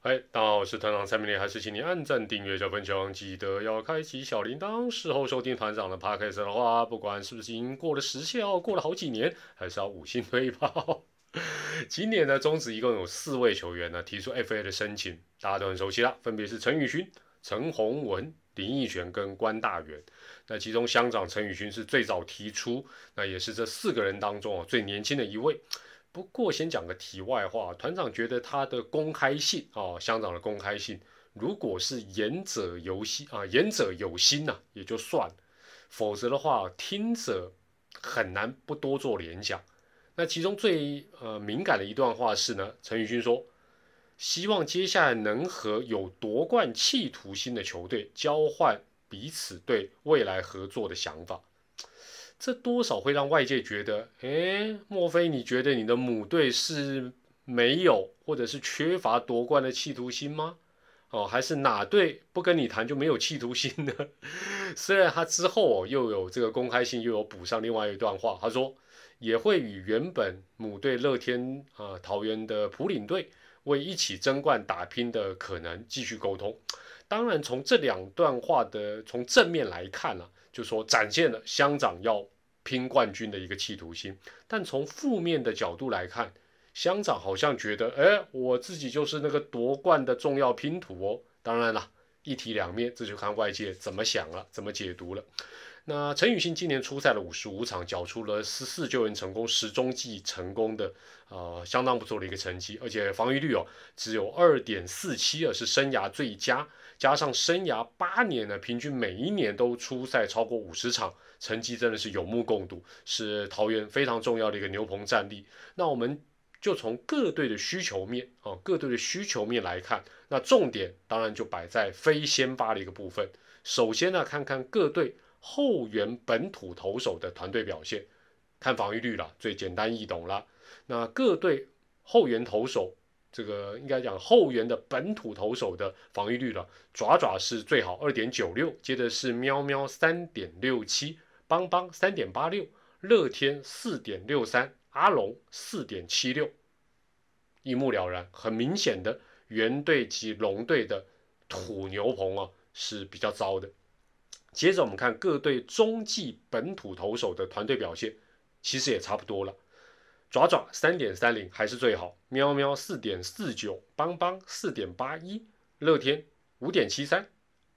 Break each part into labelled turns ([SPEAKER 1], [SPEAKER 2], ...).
[SPEAKER 1] 嗨，大家好，我是团长蔡明烈，还是请你按赞、订阅、加分享，记得要开启小铃铛。事后收听团长的 podcast 的话，不管是不是已经过了时效，过了好几年，还是要五星推爆。今年呢中职一共有四位球员呢提出 FA 的申请，大家都很熟悉了，分别是陈宇勋、陈宏文、林奕泉跟关大元。那其中乡长陈宇勋是最早提出，那也是这四个人当中啊最年轻的一位。不过，先讲个题外话，团长觉得他的公开性啊，乡长的公开性，如果是言者有心啊，言者有心呐，也就算了；否则的话，听者很难不多做联想。那其中最呃敏感的一段话是呢，陈宇勋说，希望接下来能和有夺冠企图心的球队交换彼此对未来合作的想法。这多少会让外界觉得，哎，莫非你觉得你的母队是没有或者是缺乏夺冠的企图心吗？哦，还是哪队不跟你谈就没有企图心呢？虽然他之后哦又有这个公开信，又有补上另外一段话，他说也会与原本母队乐天啊桃园的普领队为一起争冠打拼的可能继续沟通。当然，从这两段话的从正面来看呢。就说展现了乡长要拼冠军的一个企图心，但从负面的角度来看，乡长好像觉得，哎，我自己就是那个夺冠的重要拼图哦。当然了，一体两面，这就看外界怎么想了，怎么解读了。那陈宇欣今年出赛了五十五场，缴出了十四救援成功、十中计成功的，呃，相当不错的一个成绩，而且防御率哦只有二点四七啊，是生涯最佳。加上生涯八年呢，平均每一年都出赛超过五十场，成绩真的是有目共睹，是桃园非常重要的一个牛棚战力。那我们就从各队的需求面啊，各队的需求面来看，那重点当然就摆在非先发的一个部分。首先呢，看看各队。后援本土投手的团队表现，看防御率了，最简单易懂了。那各队后援投手，这个应该讲后援的本土投手的防御率了，爪爪是最好二点九六，接着是喵喵三点六七，邦邦三点八六，乐天四点六三，阿龙四点七六，一目了然，很明显的原队及龙队的土牛棚啊是比较糟的。接着我们看各队中继本土投手的团队表现，其实也差不多了。爪爪三点三零还是最好，喵喵四点四九，邦邦四点八一，乐天五点七三，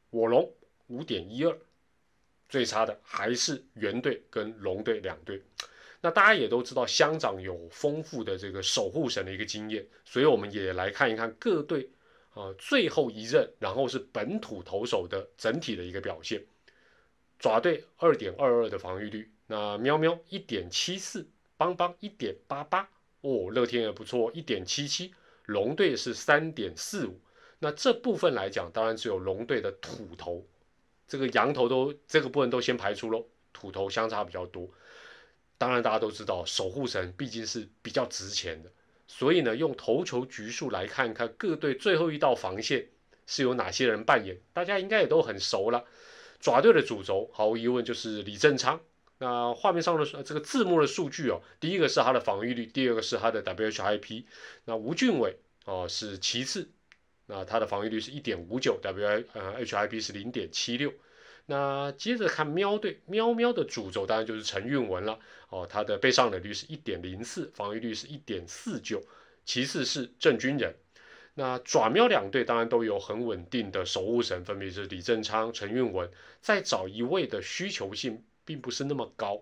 [SPEAKER 1] 我龙五点一二，最差的还是原队跟龙队两队。那大家也都知道，乡长有丰富的这个守护神的一个经验，所以我们也来看一看各队啊最后一任，然后是本土投手的整体的一个表现。爪队二点二二的防御率，那喵喵一点七四，邦邦一点八八，哦，乐天也不错，一点七七，龙队是三点四五。那这部分来讲，当然只有龙队的土头，这个羊头都这个部分都先排除喽，土头相差比较多。当然大家都知道，守护神毕竟是比较值钱的，所以呢，用投球局数来看看各队最后一道防线是由哪些人扮演，大家应该也都很熟了。爪队的主轴毫无疑问就是李正昌。那画面上的这个字幕的数据哦，第一个是他的防御率，第二个是他的 WHIP。那吴俊伟哦是其次，那他的防御率是一点五九，W 呃 HIP 是零点七六。那接着看喵队，喵喵的主轴当然就是陈运文了哦，他的被上垒率是一点零四，防御率是一点四九，其次是郑军人。那爪喵两队当然都有很稳定的守护神，分别是李正昌、陈运文。再找一位的需求性并不是那么高。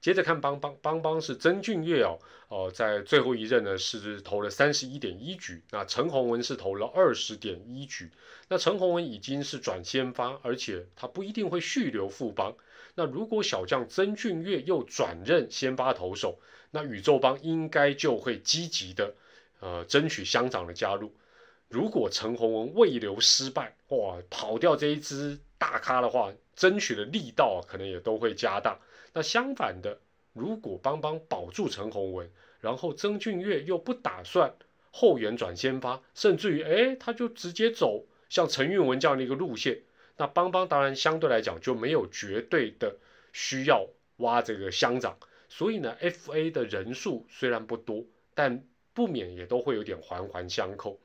[SPEAKER 1] 接着看邦邦，邦邦是曾俊岳哦哦，在最后一任呢是投了三十一点一局，那陈宏文是投了二十点一局。那陈宏文已经是转先发，而且他不一定会续留副帮。那如果小将曾俊岳又转任先发投手，那宇宙帮应该就会积极的。呃，争取乡长的加入。如果陈宏文未留失败，哇，跑掉这一支大咖的话，争取的力道啊可能也都会加大。那相反的，如果邦邦保住陈宏文，然后曾俊岳又不打算后援转先发，甚至于哎，他就直接走像陈运文这样的一个路线，那邦邦当然相对来讲就没有绝对的需要挖这个乡长。所以呢，FA 的人数虽然不多，但不免也都会有点环环相扣。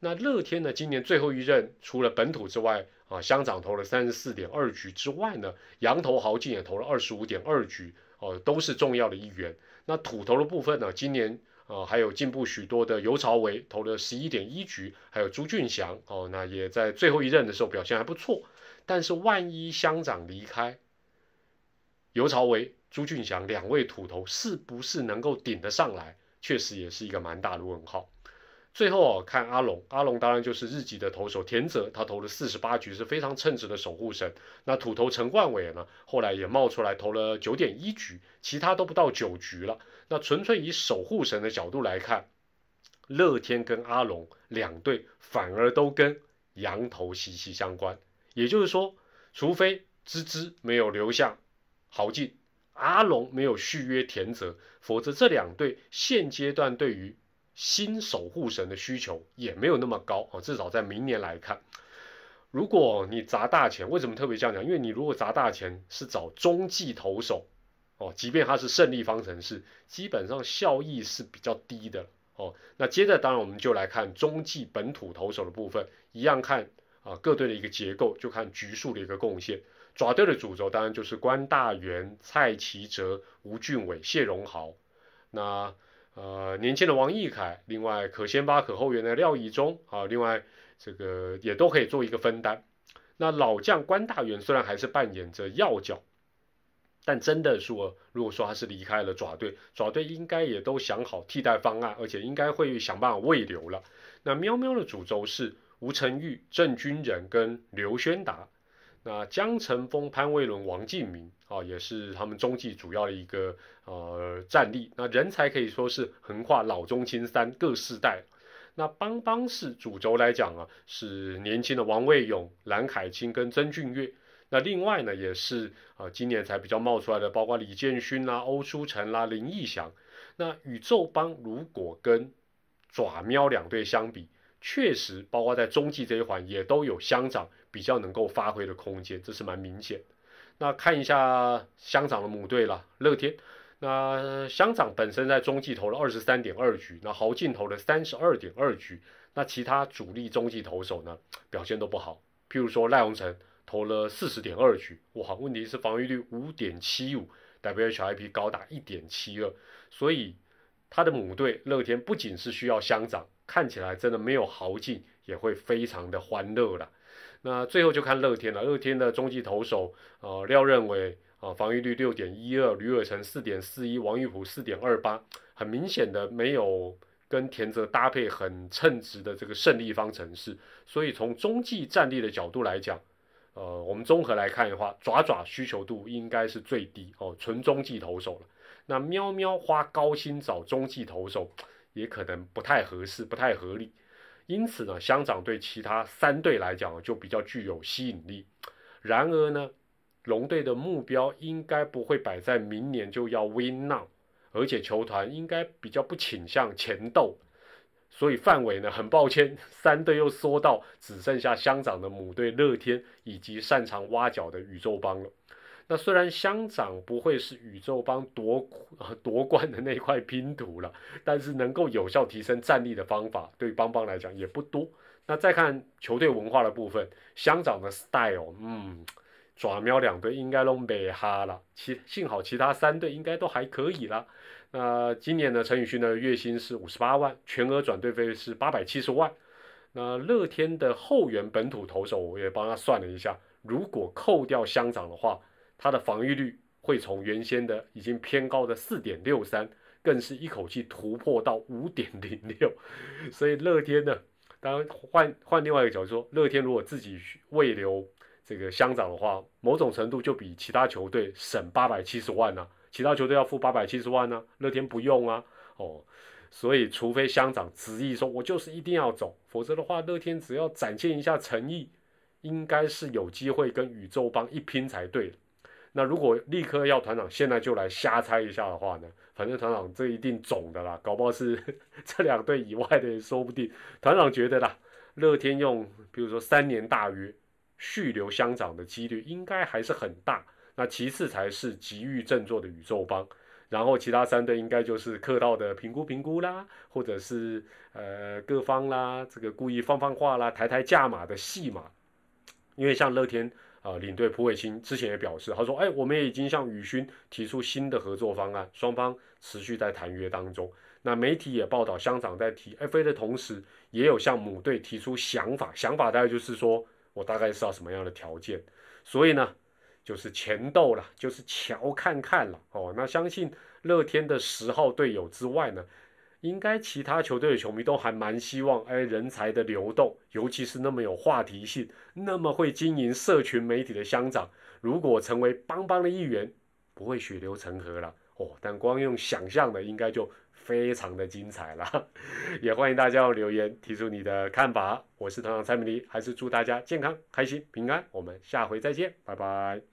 [SPEAKER 1] 那乐天呢，今年最后一任除了本土之外啊，乡长投了三十四点二局之外呢，羊头豪进也投了二十五点二局哦，都是重要的一员。那土投的部分呢，今年啊还有进步许多的尤朝维投了十一点一局，还有朱俊祥哦，那也在最后一任的时候表现还不错。但是万一乡长离开，尤朝维、朱俊祥两位土头是不是能够顶得上来？确实也是一个蛮大的问号。最后哦，看阿龙，阿龙当然就是日籍的投手田泽，他投了四十八局，是非常称职的守护神。那土头陈冠伟呢，后来也冒出来投了九点一局，其他都不到九局了。那纯粹以守护神的角度来看，乐天跟阿龙两队反而都跟羊头息息相关。也就是说，除非芝芝没有留下豪进，阿龙没有续约田泽，否则这两队现阶段对于新守护神的需求也没有那么高啊。至少在明年来看，如果你砸大钱，为什么特别这样讲？因为你如果砸大钱是找中继投手哦，即便他是胜利方程式，基本上效益是比较低的哦。那接着当然我们就来看中继本土投手的部分，一样看。啊，各队的一个结构就看局数的一个贡献。爪队的主轴当然就是关大元、蔡奇哲、吴俊伟、谢荣豪。那呃，年轻的王义凯，另外可先发可后援的廖以忠啊，另外这个也都可以做一个分担。那老将关大元虽然还是扮演着要角，但真的说，如果说他是离开了爪队，爪队应该也都想好替代方案，而且应该会想办法未留了。那喵喵的主轴是。吴成玉、郑军仁跟刘宣达，那江晨峰、潘威伦、王敬明啊，也是他们中继主要的一个呃战力。那人才可以说是横跨老中青三各世代。那邦邦是主轴来讲啊，是年轻的王卫勇、蓝凯清跟曾俊岳。那另外呢，也是啊今年才比较冒出来的，包括李建勋啦、欧书成啦、林义祥。那宇宙邦如果跟爪喵两队相比，确实，包括在中继这一环也都有相长比较能够发挥的空间，这是蛮明显。那看一下乡长的母队了，乐天。那乡长本身在中继投了二十三点二局，那豪进投了三十二点二局。那其他主力中继投手呢，表现都不好。譬如说赖鸿成投了四十点二局，哇，问题是防御率五点七五，WHIP 高达一点七二，所以他的母队乐天不仅是需要乡长。看起来真的没有豪进，也会非常的欢乐了。那最后就看乐天了。乐天的中继投手，呃，廖任伟啊，防御率六点一二，吕尔成四点四一，王玉虎四点二八，很明显的没有跟田泽搭配很称职的这个胜利方程式。所以从中继战力的角度来讲，呃，我们综合来看的话，爪爪需求度应该是最低哦，纯中继投手了。那喵喵花高薪找中继投手。也可能不太合适，不太合理，因此呢，乡长对其他三队来讲就比较具有吸引力。然而呢，龙队的目标应该不会摆在明年就要 win now，而且球团应该比较不倾向前斗，所以范围呢，很抱歉，三队又缩到只剩下乡长的母队乐天以及擅长挖角的宇宙帮了。那虽然乡长不会是宇宙帮夺夺冠的那块拼图了，但是能够有效提升战力的方法，对邦邦来讲也不多。那再看球队文化的部分，乡长的 style，嗯，爪喵两队应该都没哈了，其幸好其他三队应该都还可以了。那今年呢，陈宇勋的月薪是五十八万，全额转队费是八百七十万。那乐天的后援本土投手，我也帮他算了一下，如果扣掉乡长的话。他的防御率会从原先的已经偏高的四点六三，更是一口气突破到五点零六。所以乐天呢，当然换换另外一个角度说，乐天如果自己未留这个乡长的话，某种程度就比其他球队省八百七十万呢。其他球队要付八百七十万呢，乐天不用啊。哦，所以除非乡长执意说我就是一定要走，否则的话，乐天只要展现一下诚意，应该是有机会跟宇宙帮一拼才对。那如果立刻要团长现在就来瞎猜一下的话呢？反正团长这一定总的啦，搞不好是 这两队以外的说不定。团长觉得啦，乐天用比如说三年大约续留乡长的几率应该还是很大。那其次才是急于振作的宇宙帮。然后其他三队应该就是客套的评估评估啦，或者是呃各方啦，这个故意放放话啦，抬抬价码的戏码。因为像乐天啊领队蒲伟清之前也表示，他说：“哎，我们也已经向宇勋提出新的合作方案，双方持续在谈约当中。”那媒体也报道，乡长在提 FA 的同时，也有向母队提出想法，想法大概就是说我大概是要什么样的条件，所以呢。就是前斗了，就是瞧看看了哦。那相信乐天的十号队友之外呢，应该其他球队的球迷都还蛮希望，哎，人才的流动，尤其是那么有话题性、那么会经营社群媒体的乡长，如果成为邦邦的一员，不会血流成河了哦。但光用想象的，应该就非常的精彩了。也欢迎大家留言提出你的看法。我是团长蔡明黎，还是祝大家健康、开心、平安。我们下回再见，拜拜。